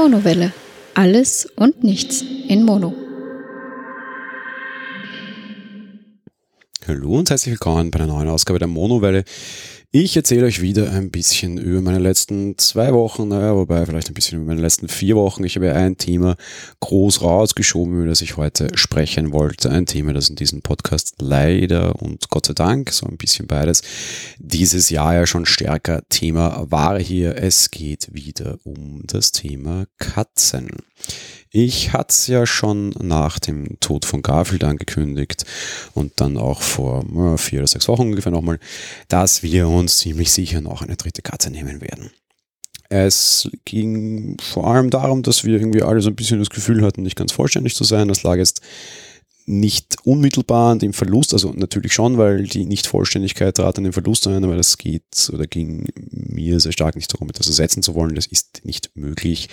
Monowelle. Alles und nichts in Mono. Hallo und herzlich willkommen bei einer neuen Ausgabe der Monowelle. Ich erzähle euch wieder ein bisschen über meine letzten zwei Wochen, naja, wobei vielleicht ein bisschen über meine letzten vier Wochen. Ich habe ja ein Thema groß rausgeschoben, über das ich heute sprechen wollte. Ein Thema, das in diesem Podcast leider und Gott sei Dank, so ein bisschen beides, dieses Jahr ja schon stärker Thema war hier. Es geht wieder um das Thema Katzen. Ich hatte es ja schon nach dem Tod von Garfield angekündigt und dann auch vor vier oder sechs Wochen ungefähr nochmal, dass wir uns ziemlich sicher noch eine dritte Katze nehmen werden. Es ging vor allem darum, dass wir irgendwie alle so ein bisschen das Gefühl hatten, nicht ganz vollständig zu sein. Das lag jetzt nicht unmittelbar an dem Verlust, also natürlich schon, weil die Nichtvollständigkeit trat an den Verlust ein, aber das geht oder ging mir sehr stark nicht darum, etwas ersetzen zu wollen. Das ist nicht möglich,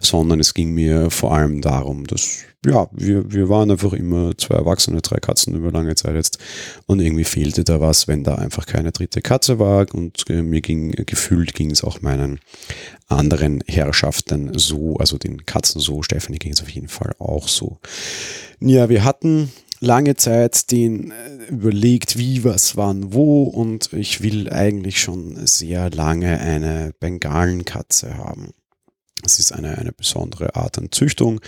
sondern es ging mir vor allem darum, dass ja, wir, wir waren einfach immer zwei Erwachsene, drei Katzen über lange Zeit jetzt und irgendwie fehlte da was, wenn da einfach keine dritte Katze war und äh, mir ging, gefühlt ging es auch meinen anderen Herrschaften so, also den Katzen so, Stephanie ging es auf jeden Fall auch so. Ja, wir hatten lange Zeit den äh, überlegt, wie, was, wann, wo und ich will eigentlich schon sehr lange eine Bengalenkatze haben. Es ist eine, eine besondere Art an Züchtung.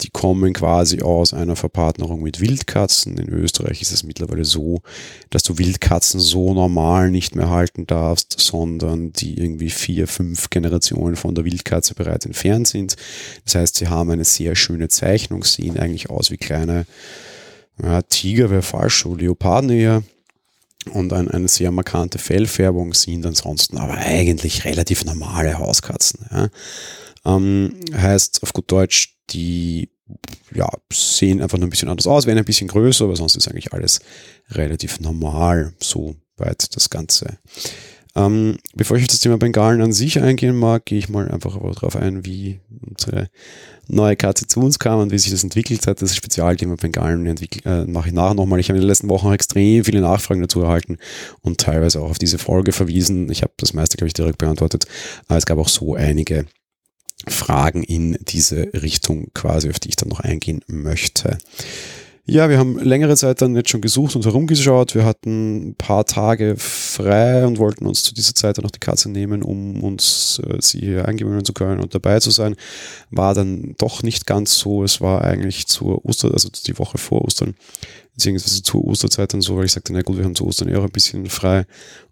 Die kommen quasi aus einer Verpartnerung mit Wildkatzen. In Österreich ist es mittlerweile so, dass du Wildkatzen so normal nicht mehr halten darfst, sondern die irgendwie vier, fünf Generationen von der Wildkatze bereits entfernt sind. Das heißt, sie haben eine sehr schöne Zeichnung, sehen eigentlich aus wie kleine ja, Tiger, wäre falsch, so Leoparden eher und ein, eine sehr markante Fellfärbung sind ansonsten aber eigentlich relativ normale Hauskatzen. Ja. Ähm, heißt auf gut Deutsch, die ja, sehen einfach nur ein bisschen anders aus, werden ein bisschen größer, aber sonst ist eigentlich alles relativ normal, so weit das Ganze. Ähm, bevor ich auf das Thema Bengalen an sich eingehen mag, gehe ich mal einfach darauf ein, wie unsere neue Katze zu uns kam und wie sich das entwickelt hat. Das Spezialthema Bengalen äh, mache ich nachher nochmal. Ich habe in den letzten Wochen extrem viele Nachfragen dazu erhalten und teilweise auch auf diese Folge verwiesen. Ich habe das meiste, glaube ich, direkt beantwortet, aber es gab auch so einige Fragen in diese Richtung quasi, auf die ich dann noch eingehen möchte. Ja, wir haben längere Zeit dann jetzt schon gesucht und herumgeschaut. Wir hatten ein paar Tage frei und wollten uns zu dieser Zeit dann noch die Katze nehmen, um uns äh, sie hier eingewöhnen zu können und dabei zu sein. War dann doch nicht ganz so. Es war eigentlich zur Oster, also die Woche vor Ostern, beziehungsweise zur Osterzeit dann so, weil ich sagte, na gut, wir haben zu Ostern eher ein bisschen frei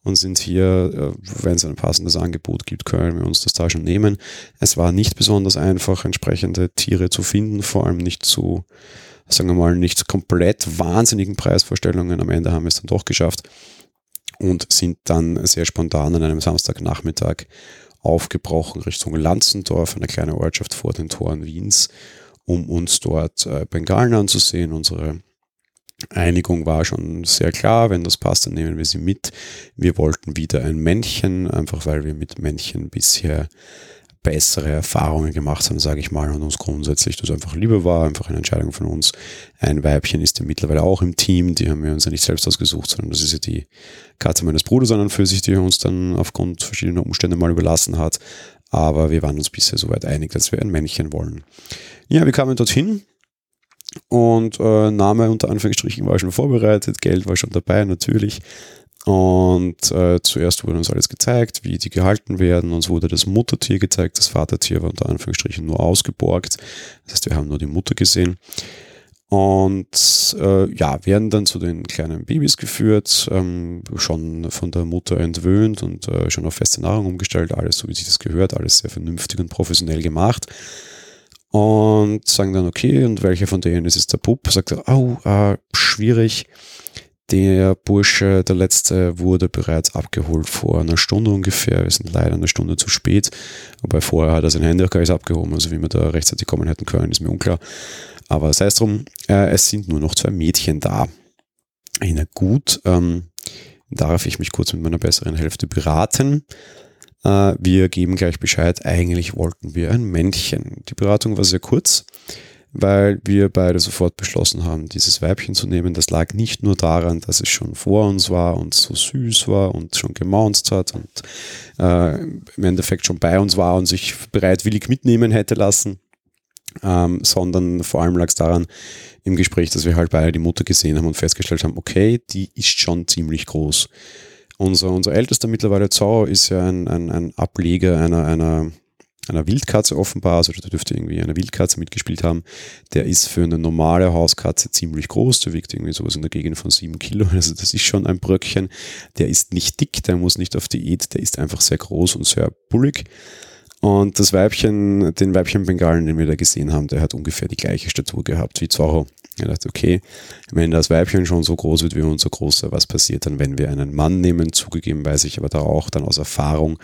und sind hier, äh, wenn es ein passendes Angebot gibt, können wir uns das da schon nehmen. Es war nicht besonders einfach, entsprechende Tiere zu finden, vor allem nicht zu, sagen wir mal, nicht komplett wahnsinnigen Preisvorstellungen. Am Ende haben wir es dann doch geschafft und sind dann sehr spontan an einem Samstagnachmittag aufgebrochen Richtung Lanzendorf, eine kleine Ortschaft vor den Toren Wiens, um uns dort äh, Bengalen anzusehen, unsere Einigung war schon sehr klar, wenn das passt, dann nehmen wir sie mit. Wir wollten wieder ein Männchen, einfach weil wir mit Männchen bisher bessere Erfahrungen gemacht haben, sage ich mal, und uns grundsätzlich das einfach lieber war, einfach eine Entscheidung von uns. Ein Weibchen ist ja mittlerweile auch im Team, die haben wir uns ja nicht selbst ausgesucht, sondern das ist ja die Katze meines Bruders an und für sich, die uns dann aufgrund verschiedener Umstände mal überlassen hat. Aber wir waren uns bisher soweit einig, dass wir ein Männchen wollen. Ja, wir kamen dorthin, und äh, Name unter Anführungsstrichen war schon vorbereitet, Geld war schon dabei natürlich. Und äh, zuerst wurde uns alles gezeigt, wie die gehalten werden. Uns wurde das Muttertier gezeigt, das Vatertier war unter Anführungsstrichen nur ausgeborgt. Das heißt, wir haben nur die Mutter gesehen. Und äh, ja, werden dann zu den kleinen Babys geführt, ähm, schon von der Mutter entwöhnt und äh, schon auf feste Nahrung umgestellt, alles so wie sich das gehört, alles sehr vernünftig und professionell gemacht und sagen dann, okay, und welcher von denen ist es der Bub? Sagt er, oh, äh, schwierig. Der Bursche, der letzte, wurde bereits abgeholt vor einer Stunde ungefähr. Wir sind leider eine Stunde zu spät. Wobei vorher hat er sein Handy auch gar nicht abgehoben. Also wie wir da rechtzeitig kommen hätten können, ist mir unklar. Aber sei es drum, äh, es sind nur noch zwei Mädchen da. Na gut, ähm, darf ich mich kurz mit meiner besseren Hälfte beraten. Äh, wir geben gleich Bescheid, eigentlich wollten wir ein Männchen. Die Beratung war sehr kurz. weil wir beide sofort beschlossen haben, dieses Weibchen zu nehmen. Das lag nicht nur daran, dass es schon vor uns war und so süß war und schon gemaunzt hat und äh, im Endeffekt schon bei uns war und sich bereitwillig mitnehmen hätte lassen, ähm, sondern vor allem lag es daran im Gespräch, dass wir halt beide die Mutter gesehen haben und festgestellt haben, okay, die ist schon ziemlich groß. Unser, unser ältester mittlerweile Zorro ist ja ein, ein, ein Ableger einer, einer einer Wildkatze offenbar, also da dürfte irgendwie eine Wildkatze mitgespielt haben. Der ist für eine normale Hauskatze ziemlich groß, der wiegt irgendwie sowas in der Gegend von sieben Kilo, also das ist schon ein Bröckchen. Der ist nicht dick, der muss nicht auf Diät, der ist einfach sehr groß und sehr bullig. Und das Weibchen, den Weibchen-Bengalen, den wir da gesehen haben, der hat ungefähr die gleiche Statur gehabt wie Zorro. Ich dachte, okay, wenn das Weibchen schon so groß wird wie unser Großer, was passiert dann, wenn wir einen Mann nehmen? Zugegeben weiß ich aber da auch dann aus Erfahrung,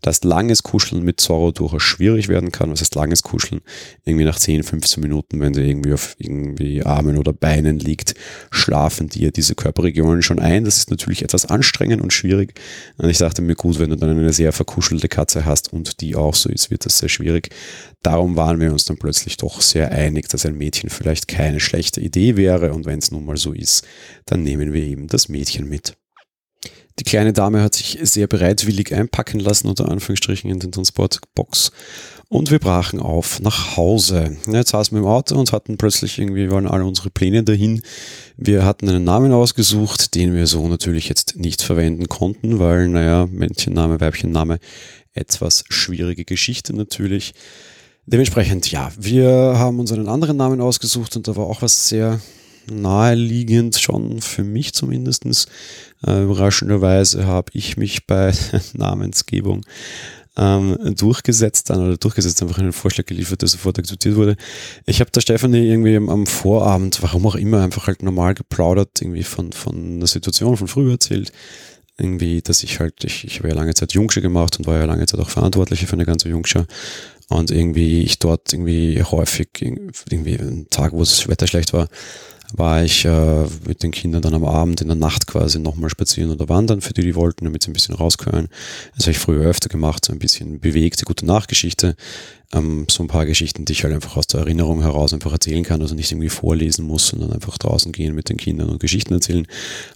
dass langes Kuscheln mit Zorro durchaus schwierig werden kann. Was heißt langes Kuscheln? Irgendwie nach 10, 15 Minuten, wenn sie irgendwie auf irgendwie Armen oder Beinen liegt, schlafen dir diese Körperregionen schon ein. Das ist natürlich etwas anstrengend und schwierig. Und ich dachte mir, gut, wenn du dann eine sehr verkuschelte Katze hast und die auch so ist, wird das sehr schwierig. Darum waren wir uns dann plötzlich doch sehr einig, dass ein Mädchen vielleicht keine schlechte Idee wäre und wenn es nun mal so ist, dann nehmen wir eben das Mädchen mit. Die kleine Dame hat sich sehr bereitwillig einpacken lassen, unter Anführungsstrichen, in den Transportbox. Und wir brachen auf nach Hause. Jetzt saßen wir im Auto und hatten plötzlich irgendwie, waren alle unsere Pläne dahin. Wir hatten einen Namen ausgesucht, den wir so natürlich jetzt nicht verwenden konnten, weil, naja, Männchenname, Weibchenname, etwas schwierige Geschichte natürlich. Dementsprechend, ja, wir haben uns einen anderen Namen ausgesucht und da war auch was sehr naheliegend, schon für mich zumindestens. Äh, überraschenderweise habe ich mich bei Namensgebung ähm, durchgesetzt dann oder durchgesetzt, einfach einen Vorschlag geliefert, der sofort akzeptiert wurde. Ich habe der Stefanie irgendwie am, am, Vorabend, warum auch immer, einfach halt normal geplaudert, irgendwie von, von der Situation von früher erzählt. Irgendwie, dass ich halt, ich, ich habe ja lange Zeit Jungsche gemacht und war ja lange Zeit auch Verantwortliche für eine ganze Jungsche und irgendwie ich dort irgendwie häufig, irgendwie einen Tag, wo das Wetter schlecht war, war ich äh, mit den Kindern dann am Abend in der Nacht quasi nochmal spazieren oder wandern, für die die wollten, damit sie ein bisschen raus können. Das habe ich früher öfter gemacht, so ein bisschen bewegte, gute Nachgeschichte ähm, so ein paar Geschichten, die ich halt einfach aus der Erinnerung heraus einfach erzählen kann, also nicht irgendwie vorlesen muss, sondern einfach draußen gehen mit den Kindern und Geschichten erzählen.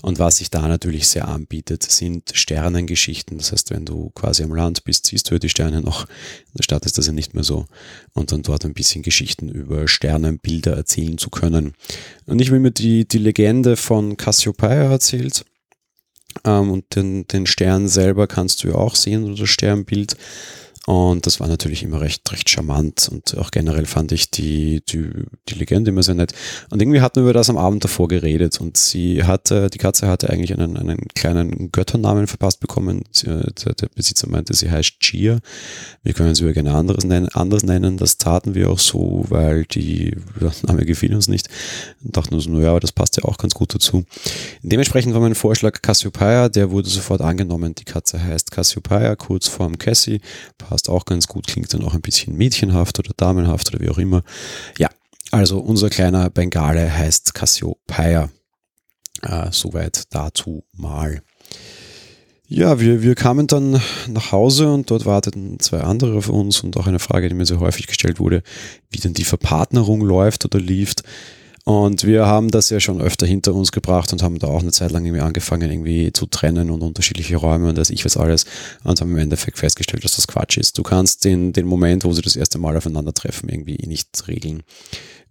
Und was sich da natürlich sehr anbietet, sind Sternengeschichten. Das heißt, wenn du quasi am Land bist, siehst du ja die Sterne noch. In der Stadt ist das ja nicht mehr so. Und dann dort ein bisschen Geschichten über Sternenbilder erzählen zu können. Und ich will mir die, die Legende von Cassiopeia erzählt. Ähm, und den, den Stern selber kannst du ja auch sehen, oder das Sternbild. Und das war natürlich immer recht, recht charmant und auch generell fand ich die, die, die Legende immer sehr nett. Und irgendwie hatten wir über das am Abend davor geredet und sie hatte, die Katze hatte eigentlich einen, einen kleinen Götternamen verpasst bekommen. Der, der Besitzer meinte, sie heißt Chia. Wir können sie über gerne anderes nennen, anders nennen. Das taten wir auch so, weil die, Name gefiel uns nicht. Und dachten uns, naja, aber das passt ja auch ganz gut dazu. Dementsprechend war mein Vorschlag Cassiopeia, der wurde sofort angenommen. Die Katze heißt Cassiopeia, kurz vorm Cassie auch ganz gut, klingt dann auch ein bisschen mädchenhaft oder damenhaft oder wie auch immer. Ja, also unser kleiner Bengale heißt Cassiopeia. Äh, soweit dazu mal. Ja, wir, wir kamen dann nach Hause und dort warteten zwei andere auf uns und auch eine Frage, die mir sehr häufig gestellt wurde, wie denn die Verpartnerung läuft oder lief. Und wir haben das ja schon öfter hinter uns gebracht und haben da auch eine Zeit lang irgendwie angefangen, irgendwie zu trennen und unterschiedliche Räume und das ich weiß alles. Und haben im Endeffekt festgestellt, dass das Quatsch ist. Du kannst den, den Moment, wo sie das erste Mal aufeinandertreffen, irgendwie nicht regeln.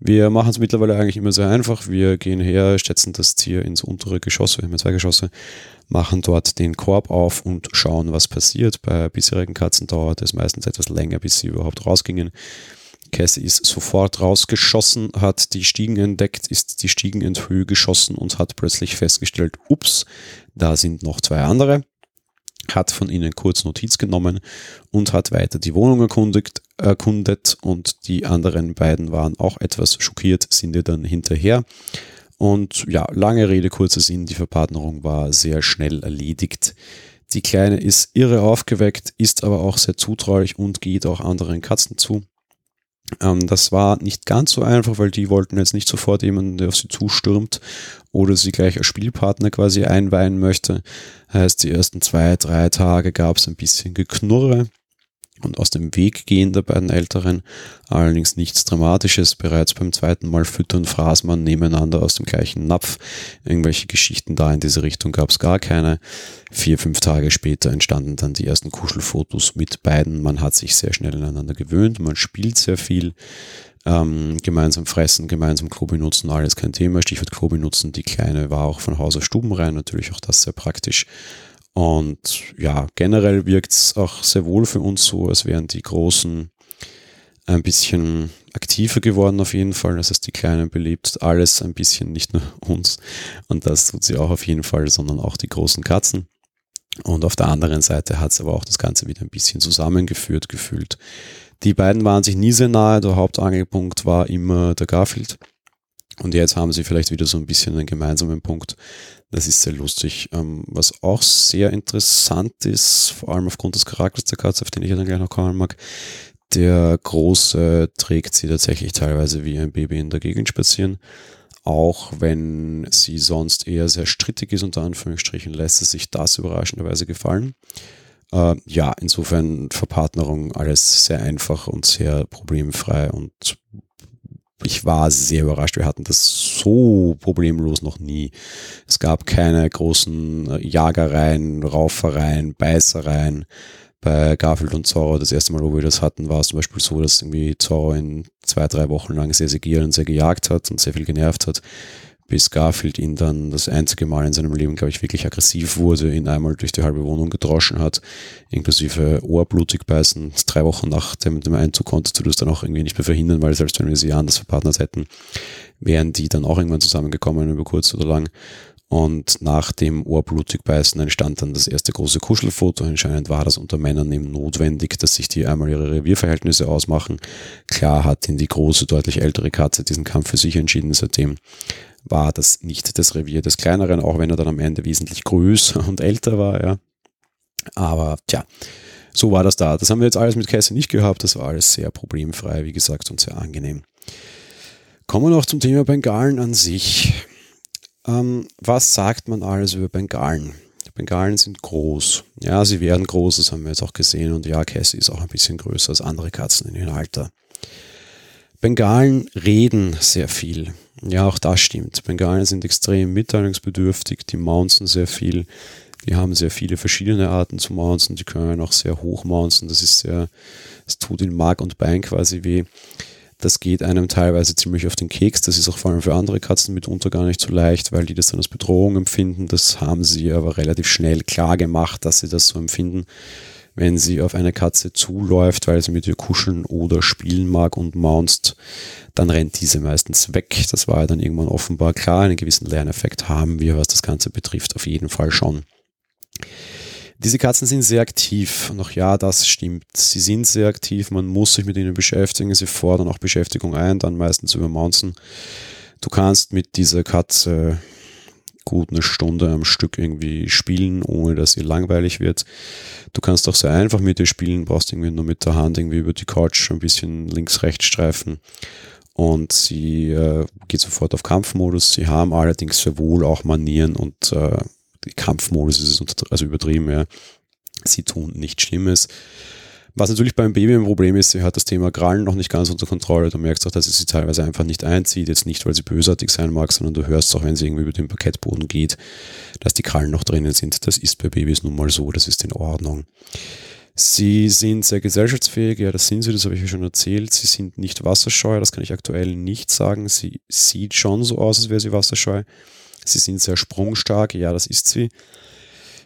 Wir machen es mittlerweile eigentlich immer sehr einfach. Wir gehen her, schätzen das Tier ins untere Geschoss, wir haben ja zwei Geschosse, machen dort den Korb auf und schauen, was passiert. Bei bisherigen Katzen dauert es meistens etwas länger, bis sie überhaupt rausgingen. Cassie ist sofort rausgeschossen, hat die Stiegen entdeckt, ist die Stiegen in Höhe geschossen und hat plötzlich festgestellt, ups, da sind noch zwei andere, hat von ihnen kurz Notiz genommen und hat weiter die Wohnung erkundigt, erkundet und die anderen beiden waren auch etwas schockiert, sind ihr dann hinterher. Und ja, lange Rede, kurzer Sinn, die Verpartnerung war sehr schnell erledigt. Die Kleine ist irre aufgeweckt, ist aber auch sehr zutraulich und geht auch anderen Katzen zu. Ähm, das war nicht ganz so einfach, weil die wollten jetzt nicht sofort jemanden, der auf sie zustürmt oder sie gleich als Spielpartner quasi einweihen möchte. Heißt, die ersten zwei, drei Tage gab es ein bisschen Geknurre. Und aus dem Weg gehen der beiden Älteren. Allerdings nichts Dramatisches. Bereits beim zweiten Mal füttern fraß man nebeneinander aus dem gleichen Napf. Irgendwelche Geschichten da in diese Richtung gab es gar keine. Vier, fünf Tage später entstanden dann die ersten Kuschelfotos mit beiden. Man hat sich sehr schnell ineinander gewöhnt. Man spielt sehr viel. Ähm, gemeinsam fressen, gemeinsam Klo benutzen, alles kein Thema. Stichwort Klo benutzen. Die Kleine war auch von Haus aus stubenrein, natürlich auch das sehr praktisch. Und ja, generell wirkt es auch sehr wohl für uns so, als wären die Großen ein bisschen aktiver geworden auf jeden Fall. Das heißt, die Kleinen belebt alles ein bisschen, nicht nur uns. Und das tut sie auch auf jeden Fall, sondern auch die großen Katzen. Und auf der anderen Seite hat es aber auch das Ganze wieder ein bisschen zusammengeführt gefühlt. Die beiden waren sich nie sehr nahe. Der Hauptangelpunkt war immer der Garfield. Und jetzt haben sie vielleicht wieder so ein bisschen einen gemeinsamen Punkt, das ist sehr lustig. Ähm, was auch sehr interessant ist, vor allem aufgrund des Charakters der Katze, auf den ich dann gleich noch kommen mag, der Große trägt sie tatsächlich teilweise wie ein Baby in der Gegend spazieren. Auch wenn sie sonst eher sehr strittig ist, unter Anführungsstrichen, lässt es sich das überraschenderweise gefallen. Äh, ja, insofern Verpartnerung alles sehr einfach und sehr problemfrei und ich war sehr überrascht. Wir hatten das so problemlos noch nie. Es gab keine großen äh, Jagereien, Raufereien, Beißereien. Bei Garfield und Zorro, das erste Mal, wo wir das hatten, war es zum Beispiel so, dass irgendwie Zorro in zwei, drei Wochen lang sehr, gier und sehr gejagt hat und sehr viel genervt hat bis Garfield ihn dann das einzige Mal in seinem Leben, glaube ich, wirklich aggressiv wurde, ihn einmal durch die halbe Wohnung gedroschen hat, inklusive Ohrblutig beißen. Drei Wochen nach dem, dem Einzug konntest du das dann auch irgendwie nicht mehr verhindern, weil selbst wenn wir sie anders verpartnert hätten, wären die dann auch irgendwann zusammengekommen über kurz oder lang. Und nach dem Ohrblutig-Beißen entstand dann das erste große Kuschelfoto. Anscheinend war das unter Männern eben notwendig, dass sich die einmal ihre Revierverhältnisse ausmachen. Klar hat ihn die große, deutlich ältere Katze diesen Kampf für sich entschieden. Seitdem war das nicht das Revier des Kleineren, auch wenn er dann am Ende wesentlich größer und älter war, ja. Aber tja, so war das da. Das haben wir jetzt alles mit Cassie nicht gehabt. Das war alles sehr problemfrei, wie gesagt, und sehr angenehm. Kommen wir noch zum Thema Bengalen an sich. Ähm, was sagt man alles über Bengalen? Bengalen sind groß. Ja, sie werden groß, das haben wir jetzt auch gesehen. Und ja, Cassie ist auch ein bisschen größer als andere Katzen in ihrem Alter. Bengalen reden sehr viel. Ja, auch das stimmt. Bengalen sind extrem mitteilungsbedürftig, die mounten sehr viel. Die haben sehr viele verschiedene Arten zu mounten, die können auch sehr hoch mounten. Das ist sehr, es tut in Mark und Bein quasi weh. Das geht einem teilweise ziemlich auf den Keks. Das ist auch vor allem für andere Katzen mitunter gar nicht so leicht, weil die das dann als Bedrohung empfinden. Das haben sie aber relativ schnell klar gemacht, dass sie das so empfinden wenn sie auf eine Katze zuläuft, weil sie mit ihr kuscheln oder spielen mag und maunst, dann rennt diese meistens weg. Das war ja dann irgendwann offenbar klar. Einen gewissen Lerneffekt haben wir, was das Ganze betrifft, auf jeden Fall schon. Diese Katzen sind sehr aktiv. Und auch ja, das stimmt. Sie sind sehr aktiv. Man muss sich mit ihnen beschäftigen. Sie fordern auch Beschäftigung ein, dann meistens über Mountain. Du kannst mit dieser Katze gut eine Stunde am Stück irgendwie spielen, ohne dass ihr langweilig wird. Du kannst auch sehr einfach mit ihr spielen, brauchst irgendwie nur mit der Hand irgendwie über die Couch ein bisschen links-rechts streifen und sie äh, geht sofort auf Kampfmodus. Sie haben allerdings sehr wohl auch Manieren und äh, Kampfmodus ist also übertrieben, ja. Sie tun nichts Schlimmes. Was natürlich beim Baby ein Problem ist, sie hat das Thema Krallen noch nicht ganz unter Kontrolle. Du merkst auch, dass sie sie teilweise einfach nicht einzieht. Jetzt nicht, weil sie bösartig sein mag, sondern du hörst auch, wenn sie irgendwie über den Parkettboden geht, dass die Krallen noch drinnen sind. Das ist bei Babys nun mal so, das ist in Ordnung. Sie sind sehr gesellschaftsfähig, ja, das sind sie, das habe ich ja schon erzählt. Sie sind nicht wasserscheu, das kann ich aktuell nicht sagen. Sie sieht schon so aus, als wäre sie wasserscheu. Sie sind sehr sprungstark, ja, das ist sie.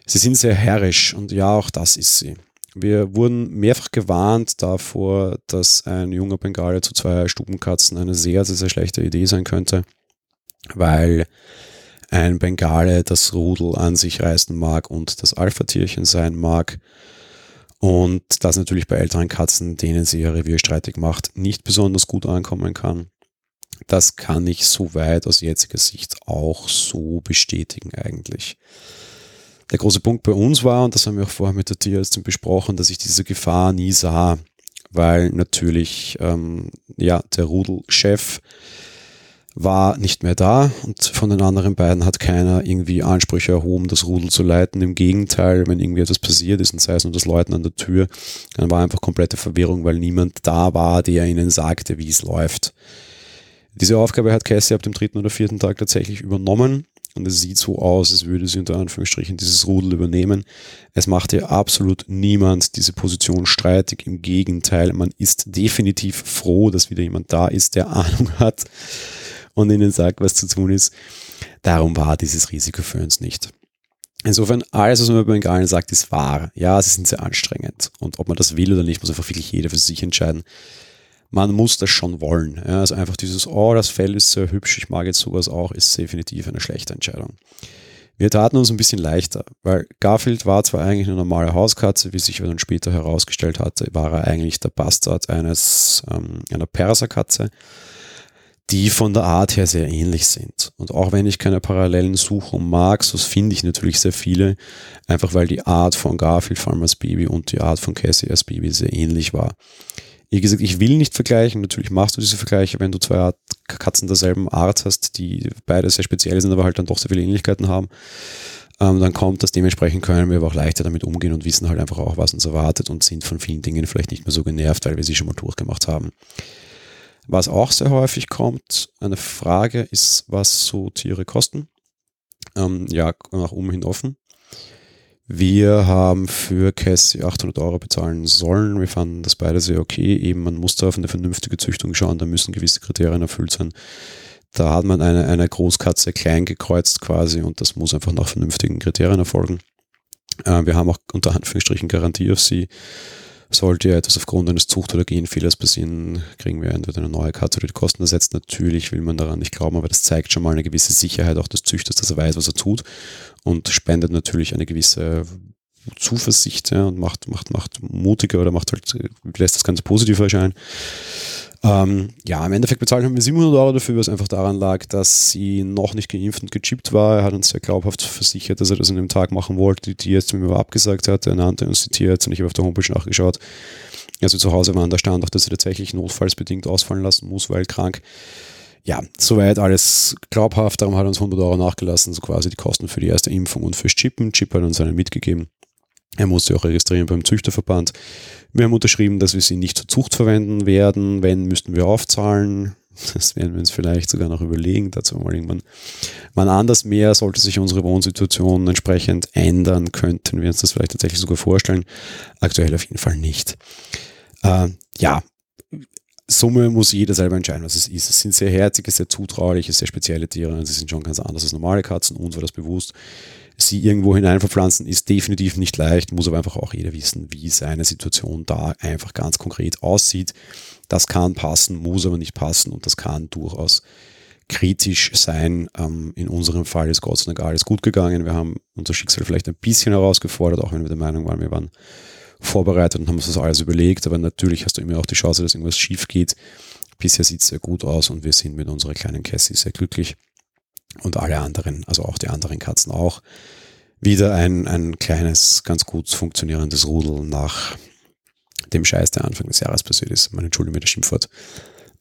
Sie sind sehr herrisch und ja, auch das ist sie. Wir wurden mehrfach gewarnt davor, dass ein junger Bengale zu zwei Stubenkatzen eine sehr, sehr, sehr schlechte Idee sein könnte, weil ein Bengale das Rudel an sich reißen mag und das Alpha-Tierchen sein mag. Und das natürlich bei älteren Katzen, denen sie ihr Revier streitig macht, nicht besonders gut ankommen kann. Das kann ich soweit aus jetziger Sicht auch so bestätigen eigentlich. Der große Punkt bei uns war, und das haben wir auch vorher mit der Tierärztin besprochen, dass ich diese Gefahr nie sah, weil natürlich ähm, ja der Rudelchef war nicht mehr da und von den anderen beiden hat keiner irgendwie Ansprüche erhoben, das Rudel zu leiten. Im Gegenteil, wenn irgendwie etwas passiert ist und sei es nur das Leuten an der Tür, dann war einfach komplette Verwirrung, weil niemand da war, der ihnen sagte, wie es läuft. Diese Aufgabe hat Cassie ab dem dritten oder vierten Tag tatsächlich übernommen und es sieht so aus, als würde sie unter Anführungsstrichen dieses Rudel übernehmen. Es macht ihr absolut niemand diese Position streitig. Im Gegenteil, man ist definitiv froh, dass wieder jemand da ist, der Ahnung hat und ihnen sagt, was zu tun ist. Darum war dieses Risiko für uns nicht. Insofern, alles, was man über Bengalen sagt, ist wahr. Ja, sie sind sehr anstrengend. Und ob man das will oder nicht, muss einfach wirklich jeder für sich entscheiden. Man muss das schon wollen. Ja, also einfach dieses, oh, das Fell ist sehr hübsch, ich mag jetzt sowas auch, ist definitiv eine schlechte Entscheidung. Wir taten uns ein bisschen leichter, weil Garfield war zwar eigentlich eine normale Hauskatze, wie sich dann später herausgestellt hatte, war er eigentlich der Bastard eines, ähm, einer Perserkatze die von der Art her sehr ähnlich sind. Und auch wenn ich keine Parallelen suchen mag, so finde ich natürlich sehr viele, einfach weil die Art von Garfield vor allem als Baby und die Art von Cassie als Baby sehr ähnlich war. Wie gesagt, ich will nicht vergleichen. Natürlich machst du diese Vergleiche, wenn du zwei Katzen derselben Art hast, die beide sehr speziell sind, aber halt dann doch sehr viele Ähnlichkeiten haben. Ähm, dann kommt das dementsprechend können wir aber auch leichter damit umgehen und wissen halt einfach auch, was uns erwartet und sind von vielen Dingen vielleicht nicht mehr so genervt, weil wir sie schon mal durchgemacht haben. Was auch sehr häufig kommt, eine Frage ist, was so Tiere kosten. Ähm, ja, nach oben hin offen. Wir haben für Cassie 800 Euro bezahlen sollen. Wir fanden das beide sehr okay. Eben, man muss da auf eine vernünftige Züchtung schauen, da müssen gewisse Kriterien erfüllt sein. Da hat man eine, eine Großkatze klein gekreuzt quasi und das muss einfach nach vernünftigen Kriterien erfolgen. Äh, wir haben auch unter Anführungsstrichen Garantie auf sie. Sollte ja etwas aufgrund eines Zucht- oder Genfehlers passieren, kriegen wir entweder eine neue Katze oder die Kosten ersetzt. Natürlich will man daran nicht glauben, aber das zeigt schon mal eine gewisse Sicherheit auch des Züchters, dass er weiß, was er tut und spendet natürlich eine gewisse Zuversicht ja, und macht, macht, macht mutiger oder macht halt, lässt das Ganze positiv erscheinen. Ähm, ja, im Endeffekt bezahlt haben wir 700 Euro dafür, was einfach daran lag, dass sie noch nicht geimpft und gechippt war. Er hat uns sehr glaubhaft versichert, dass er das an dem Tag machen wollte. Die Tierärztin mir abgesagt hat. Er nannte uns die Tierärztin. Ich habe auf der Homepage nachgeschaut. Als wir zu Hause waren, da stand auch, dass er tatsächlich notfallsbedingt ausfallen lassen muss, weil krank. Ja, soweit alles glaubhaft. Darum hat uns 100 Euro nachgelassen, so quasi die Kosten für die erste Impfung und fürs Chippen. Chip hat uns einen mitgegeben. Er musste auch registrieren beim Züchterverband. Wir haben unterschrieben, dass wir sie nicht zur Zucht verwenden werden. Wenn, müssten wir aufzahlen. Das werden wir uns vielleicht sogar noch überlegen, dazu mal irgendwann mal anders mehr. Sollte sich unsere Wohnsituation entsprechend ändern, könnten wir uns das vielleicht tatsächlich sogar vorstellen. Aktuell auf jeden Fall nicht. Äh, ja, Summe muss jeder selber entscheiden, was es ist. Es sind sehr herzige, sehr zutrauliche, sehr spezielle Tiere. Sie sind schon ganz anders als normale Katzen. Uns war das bewusst sie irgendwo hinein verpflanzen, ist definitiv nicht leicht, muss aber einfach auch jeder wissen, wie seine Situation da einfach ganz konkret aussieht. Das kann passen, muss aber nicht passen und das kann durchaus kritisch sein. Ähm, in unserem Fall ist Gott sei Dank alles gut gegangen. Wir haben unser Schicksal vielleicht ein bisschen herausgefordert, auch wenn wir der Meinung waren, wir waren vorbereitet und haben uns das alles überlegt. Aber natürlich hast du immer auch die Chance, dass irgendwas schief geht. Bisher sieht es sehr gut aus und wir sind mit unserer kleinen Cassie sehr glücklich und alle anderen, also auch die anderen Katzen auch. Wieder ein, ein kleines, ganz gut funktionierendes Rudel nach dem Scheiß, der Anfang des Jahres passiert ist. Meine Entschuldigung mit der Schimpfwort.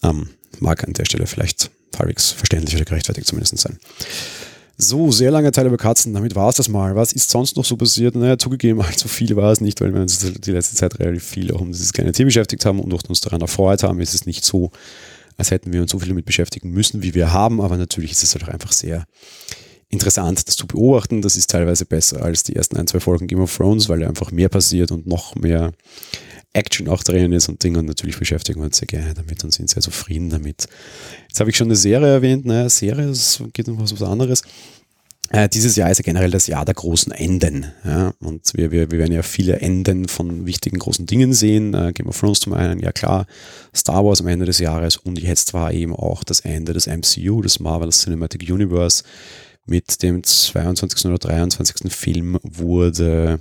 Ähm, mag an der Stelle vielleicht halbwegs verständlich oder gerechtfertigt zumindest sein. So, sehr lange Teil über Katzen, damit war es das mal. Was ist sonst noch so passiert? Naja, zugegeben, allzu viel war es nicht, weil wir uns die letzte Zeit relativ viel auch um dieses kleine Tier beschäftigt haben und uns daran erfreut haben. Es ist nicht so, als hätten wir uns so viel damit beschäftigen müssen, wie wir haben, aber natürlich ist es halt auch einfach sehr interessant, das zu beobachten. Das ist teilweise besser als die ersten ein, zwei Folgen Game of Thrones, weil einfach mehr passiert und noch mehr Action auch drin ist und Dinge und natürlich beschäftigen wir uns sehr gerne damit und sind sehr zufrieden damit. Jetzt habe ich schon eine Serie erwähnt, naja, Serie, das geht um was anderes. Äh, dieses Jahr ist ja generell das Jahr der großen Enden. Ja? Und wir, wir, wir werden ja viele Enden von wichtigen großen Dingen sehen. Äh, Game of Thrones zum einen, ja klar, Star Wars am Ende des Jahres und jetzt war eben auch das Ende des MCU, des Marvel Cinematic Universe. Mit dem 22. oder 23. Film wurde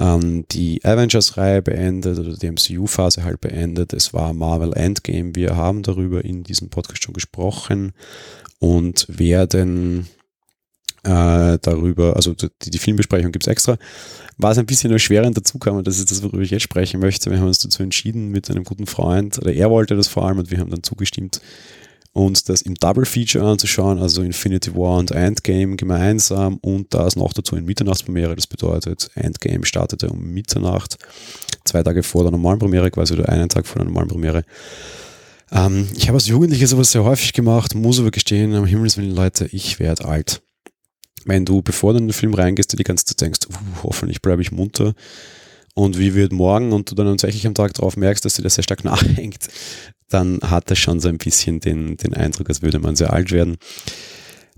ähm, die Avengers-Reihe beendet oder die MCU-Phase halt beendet. Es war Marvel Endgame. Wir haben darüber in diesem Podcast schon gesprochen und werden äh, darüber, also die, die Filmbesprechung gibt es extra. War es ein bisschen erschwerend dazu kam, und das ist das, worüber ich jetzt sprechen möchte. Wir haben uns dazu entschieden mit einem guten Freund, oder er wollte das vor allem und wir haben dann zugestimmt, und das im Double Feature anzuschauen, also Infinity War und Endgame gemeinsam und das noch dazu in Mitternachtspremiere. Das bedeutet, Endgame startete um Mitternacht, zwei Tage vor der normalen Premiere, quasi oder einen Tag vor der normalen Premiere. Ähm, ich habe als Jugendlicher sowas sehr häufig gemacht, muss aber gestehen, am Himmels Willen, Leute, ich werde alt. Wenn du, bevor du in den Film reingehst, dir die ganze Zeit denkst, uh, hoffentlich bleibe ich munter, und wie wird morgen und du dann tatsächlich am Tag darauf merkst, dass dir das sehr stark nachhängt, dann hat das schon so ein bisschen den, den Eindruck, als würde man sehr alt werden.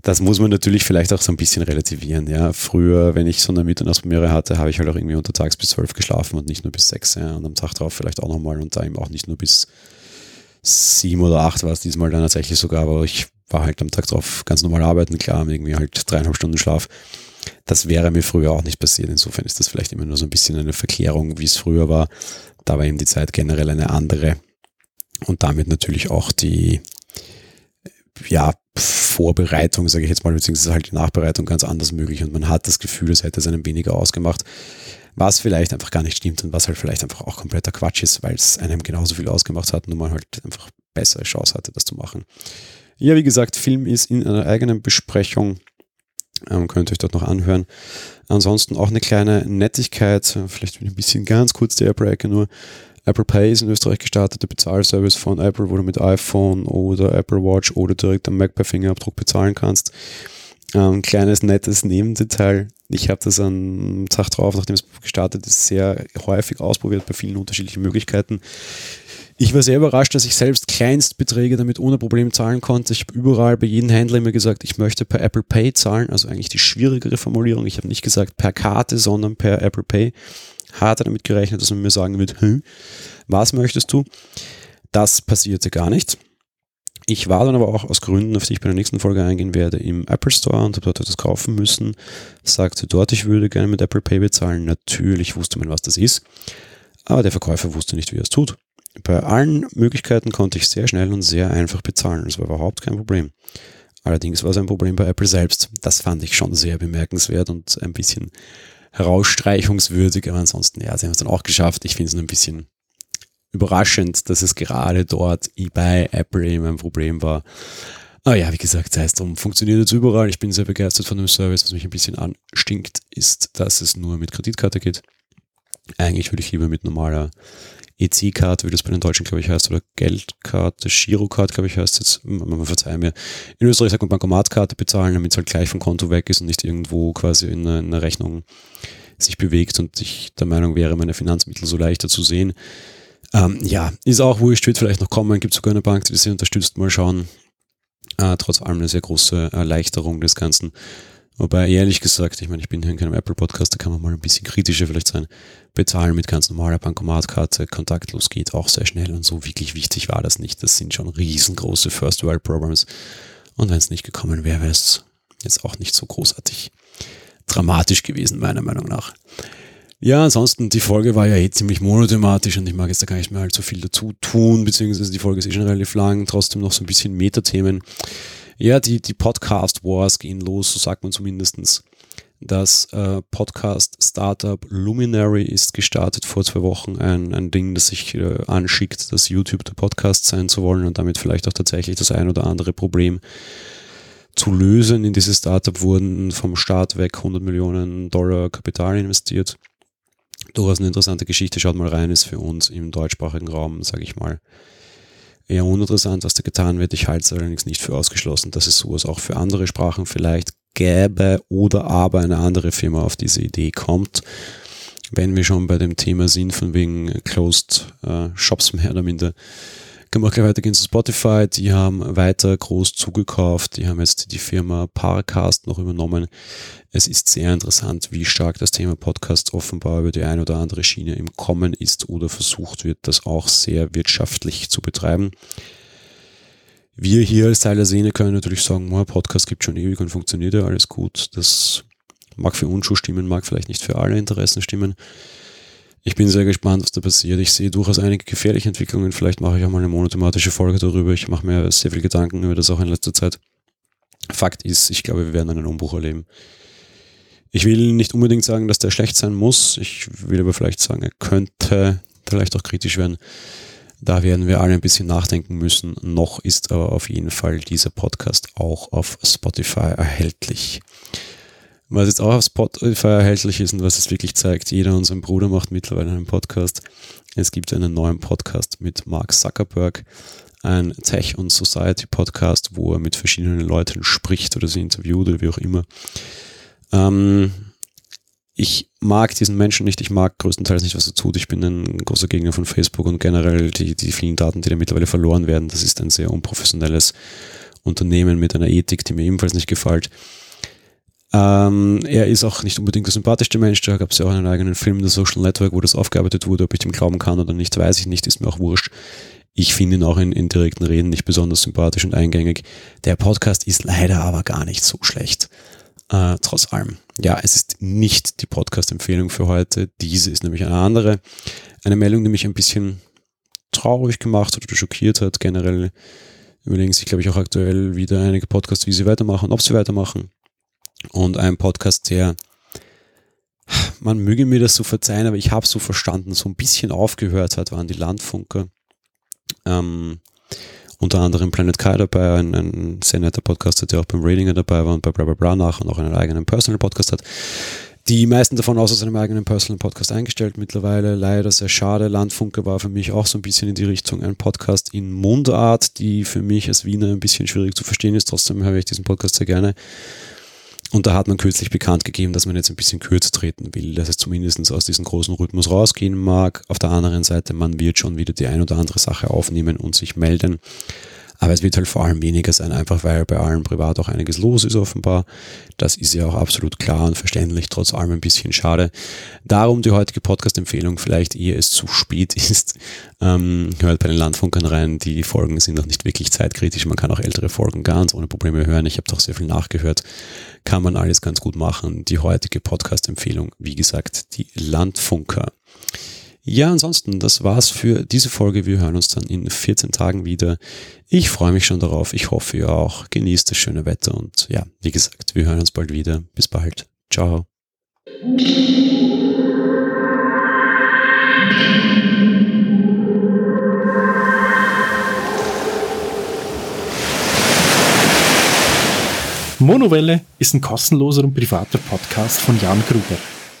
Das muss man natürlich vielleicht auch so ein bisschen relativieren. Ja. Früher, wenn ich so eine Mitternachtspremiere hatte, habe ich halt auch irgendwie untertags bis zwölf geschlafen und nicht nur bis sechs. Ja. Und am Tag drauf vielleicht auch nochmal und da eben auch nicht nur bis sieben oder acht war es diesmal dann tatsächlich sogar, aber ich war halt am Tag drauf ganz normal arbeiten, klar, irgendwie halt dreieinhalb Stunden Schlaf. Das wäre mir früher auch nicht passiert. Insofern ist das vielleicht immer nur so ein bisschen eine Verklärung, wie es früher war. Da war eben die Zeit generell eine andere. Und damit natürlich auch die, ja, Vorbereitung, sage ich jetzt mal, beziehungsweise halt die Nachbereitung ganz anders möglich. Und man hat das Gefühl, es hätte es einem weniger ausgemacht. Was vielleicht einfach gar nicht stimmt und was halt vielleicht einfach auch kompletter Quatsch ist, weil es einem genauso viel ausgemacht hat, nur man halt einfach bessere Chance hatte, das zu machen. Ja, wie gesagt, Film ist in einer eigenen Besprechung ähm, könnt ihr euch dort noch anhören. Ansonsten auch eine kleine Nettigkeit, vielleicht ein bisschen ganz kurz der Airbreaker nur. Apple Pay ist in Österreich gestartet, der Bezahlservice von Apple, wo du mit iPhone oder Apple Watch oder direkt am Mac per Fingerabdruck bezahlen kannst. Ähm, kleines, nettes Nebendetail. Ich habe das am Tag drauf, nachdem es gestartet ist, sehr häufig ausprobiert bei vielen unterschiedlichen Möglichkeiten. Ich war sehr überrascht, dass ich selbst Kleinstbeträge damit ohne Problem zahlen konnte. Ich habe überall bei jedem Händler immer gesagt, ich möchte per Apple Pay zahlen, also eigentlich die schwierigere Formulierung. Ich habe nicht gesagt per Karte, sondern per Apple Pay. Hatte damit gerechnet, dass man mir sagen wird, hm, was möchtest du? Das passierte gar nicht. Ich war dann aber auch aus Gründen, auf die ich bei der nächsten Folge eingehen werde, im Apple Store und habe dort etwas kaufen müssen. Sagte dort, ich würde gerne mit Apple Pay bezahlen. Natürlich wusste man, was das ist. Aber der Verkäufer wusste nicht, wie er es tut. Bei allen Möglichkeiten konnte ich sehr schnell und sehr einfach bezahlen. Das war überhaupt kein Problem. Allerdings war es ein Problem bei Apple selbst. Das fand ich schon sehr bemerkenswert und ein bisschen herausstreichungswürdig. Aber ansonsten, ja, sie haben es dann auch geschafft. Ich finde es nur ein bisschen überraschend, dass es gerade dort bei Apple eben ein Problem war. Aber ja, wie gesagt, sei es drum, funktioniert jetzt überall. Ich bin sehr begeistert von dem Service. Was mich ein bisschen anstinkt, ist, dass es nur mit Kreditkarte geht. Eigentlich würde ich lieber mit normaler EC-Card, wie das bei den Deutschen, glaube ich, heißt, oder Geldkarte, Girocard, glaube ich, heißt jetzt, man verzeiht mir. In Österreich sagt man Bankomatkarte bezahlen, damit es halt gleich vom Konto weg ist und nicht irgendwo quasi in einer Rechnung sich bewegt und ich der Meinung wäre, meine Finanzmittel so leichter zu sehen. Ähm, ja, ist auch wurscht, wird vielleicht noch kommen, gibt sogar eine Bank, die hier unterstützt, mal schauen. Äh, trotz allem eine sehr große Erleichterung des Ganzen. Wobei, ehrlich gesagt, ich meine, ich bin hier in keinem Apple-Podcast, da kann man mal ein bisschen kritischer vielleicht sein. Bezahlen mit ganz normaler Bankomatkarte, kontaktlos geht auch sehr schnell und so wirklich wichtig war das nicht. Das sind schon riesengroße First World Programs. Und wenn es nicht gekommen wäre, wäre es jetzt auch nicht so großartig dramatisch gewesen, meiner Meinung nach. Ja, ansonsten, die Folge war ja eh ziemlich monothematisch und ich mag jetzt da gar nicht mehr halt so viel dazu tun, beziehungsweise die Folge ist eh schon relativ lang, trotzdem noch so ein bisschen Metathemen. Ja, die, die Podcast Wars gehen los, so sagt man zumindestens. Das äh, Podcast-Startup Luminary ist gestartet vor zwei Wochen. Ein, ein Ding, das sich äh, anschickt, dass YouTube der Podcast sein zu wollen und damit vielleicht auch tatsächlich das ein oder andere Problem zu lösen. In dieses Startup wurden vom Start weg 100 Millionen Dollar Kapital investiert. Durchaus eine interessante Geschichte. Schaut mal rein, ist für uns im deutschsprachigen Raum, sage ich mal, eher uninteressant, was da getan wird. Ich halte es allerdings nicht für ausgeschlossen, dass es sowas auch für andere Sprachen vielleicht gäbe oder aber eine andere Firma auf diese Idee kommt. Wenn wir schon bei dem Thema sind, von wegen Closed äh, Shops mehr oder minder, können wir auch gleich weitergehen zu Spotify. Die haben weiter groß zugekauft. Die haben jetzt die Firma Parcast noch übernommen. Es ist sehr interessant, wie stark das Thema Podcast offenbar über die eine oder andere Schiene im Kommen ist oder versucht wird, das auch sehr wirtschaftlich zu betreiben. Wir hier als Teil der Szene können natürlich sagen, Podcast gibt schon ewig und funktioniert ja alles gut. Das mag für uns schon stimmen, mag vielleicht nicht für alle Interessen stimmen. Ich bin sehr gespannt, was da passiert. Ich sehe durchaus einige gefährliche Entwicklungen. Vielleicht mache ich auch mal eine monothematische Folge darüber. Ich mache mir sehr viel Gedanken über das auch in letzter Zeit. Fakt ist, ich glaube, wir werden einen Umbruch erleben. Ich will nicht unbedingt sagen, dass der schlecht sein muss. Ich will aber vielleicht sagen, er könnte vielleicht auch kritisch werden. Da werden wir alle ein bisschen nachdenken müssen. Noch ist aber auf jeden Fall dieser Podcast auch auf Spotify erhältlich. Was jetzt auch auf Spotify erhältlich ist und was es wirklich zeigt, jeder unser Bruder macht mittlerweile einen Podcast. Es gibt einen neuen Podcast mit Mark Zuckerberg, ein Tech- und Society-Podcast, wo er mit verschiedenen Leuten spricht oder sie interviewt oder wie auch immer. Ähm, ich mag diesen Menschen nicht, ich mag größtenteils nicht, was er tut. Ich bin ein großer Gegner von Facebook und generell die, die vielen Daten, die da mittlerweile verloren werden. Das ist ein sehr unprofessionelles Unternehmen mit einer Ethik, die mir ebenfalls nicht gefällt. Ähm, er ist auch nicht unbedingt der sympathischste Mensch. Da gab es ja auch einen eigenen Film, The Social Network, wo das aufgearbeitet wurde. Ob ich dem glauben kann oder nicht, weiß ich nicht, ist mir auch wurscht. Ich finde ihn auch in, in direkten Reden nicht besonders sympathisch und eingängig. Der Podcast ist leider aber gar nicht so schlecht. Äh, trotz allem. Ja, es ist nicht die Podcast-Empfehlung für heute. Diese ist nämlich eine andere. Eine Meldung, die mich ein bisschen traurig gemacht hat oder schockiert hat. Generell überlegen sich, glaube ich, auch aktuell wieder einige Podcasts, wie sie weitermachen, ob sie weitermachen und ein Podcast, der, man möge mir das so verzeihen, aber ich habe so verstanden, so ein bisschen aufgehört hat, waren die Landfunker. Ähm, unter anderem Planet Kai dabei, ein, ein sehr netter Podcaster, der auch beim Ratinger dabei war und bei Bla nach und auch einen eigenen Personal Podcast hat. Die meisten davon außer seinem eigenen Personal Podcast eingestellt mittlerweile. Leider sehr schade. Landfunke war für mich auch so ein bisschen in die Richtung ein Podcast in Mundart, die für mich als Wiener ein bisschen schwierig zu verstehen ist. Trotzdem höre ich diesen Podcast sehr gerne. Und da hat man kürzlich bekannt gegeben, dass man jetzt ein bisschen kürzer treten will, dass es zumindest aus diesem großen Rhythmus rausgehen mag. Auf der anderen Seite, man wird schon wieder die ein oder andere Sache aufnehmen und sich melden. Aber es wird halt vor allem weniger sein, einfach weil bei allen privat auch einiges los ist offenbar. Das ist ja auch absolut klar und verständlich, trotz allem ein bisschen schade. Darum die heutige Podcast-Empfehlung, vielleicht ehe es zu spät ist. Ähm, hört bei den Landfunkern rein, die Folgen sind noch nicht wirklich zeitkritisch. Man kann auch ältere Folgen ganz ohne Probleme hören. Ich habe doch sehr viel nachgehört. Kann man alles ganz gut machen. Die heutige Podcast-Empfehlung, wie gesagt, die Landfunker. Ja, ansonsten, das war's für diese Folge. Wir hören uns dann in 14 Tagen wieder. Ich freue mich schon darauf. Ich hoffe, ihr auch. Genießt das schöne Wetter und ja, wie gesagt, wir hören uns bald wieder. Bis bald. Ciao. Monowelle ist ein kostenloser und privater Podcast von Jan Gruber.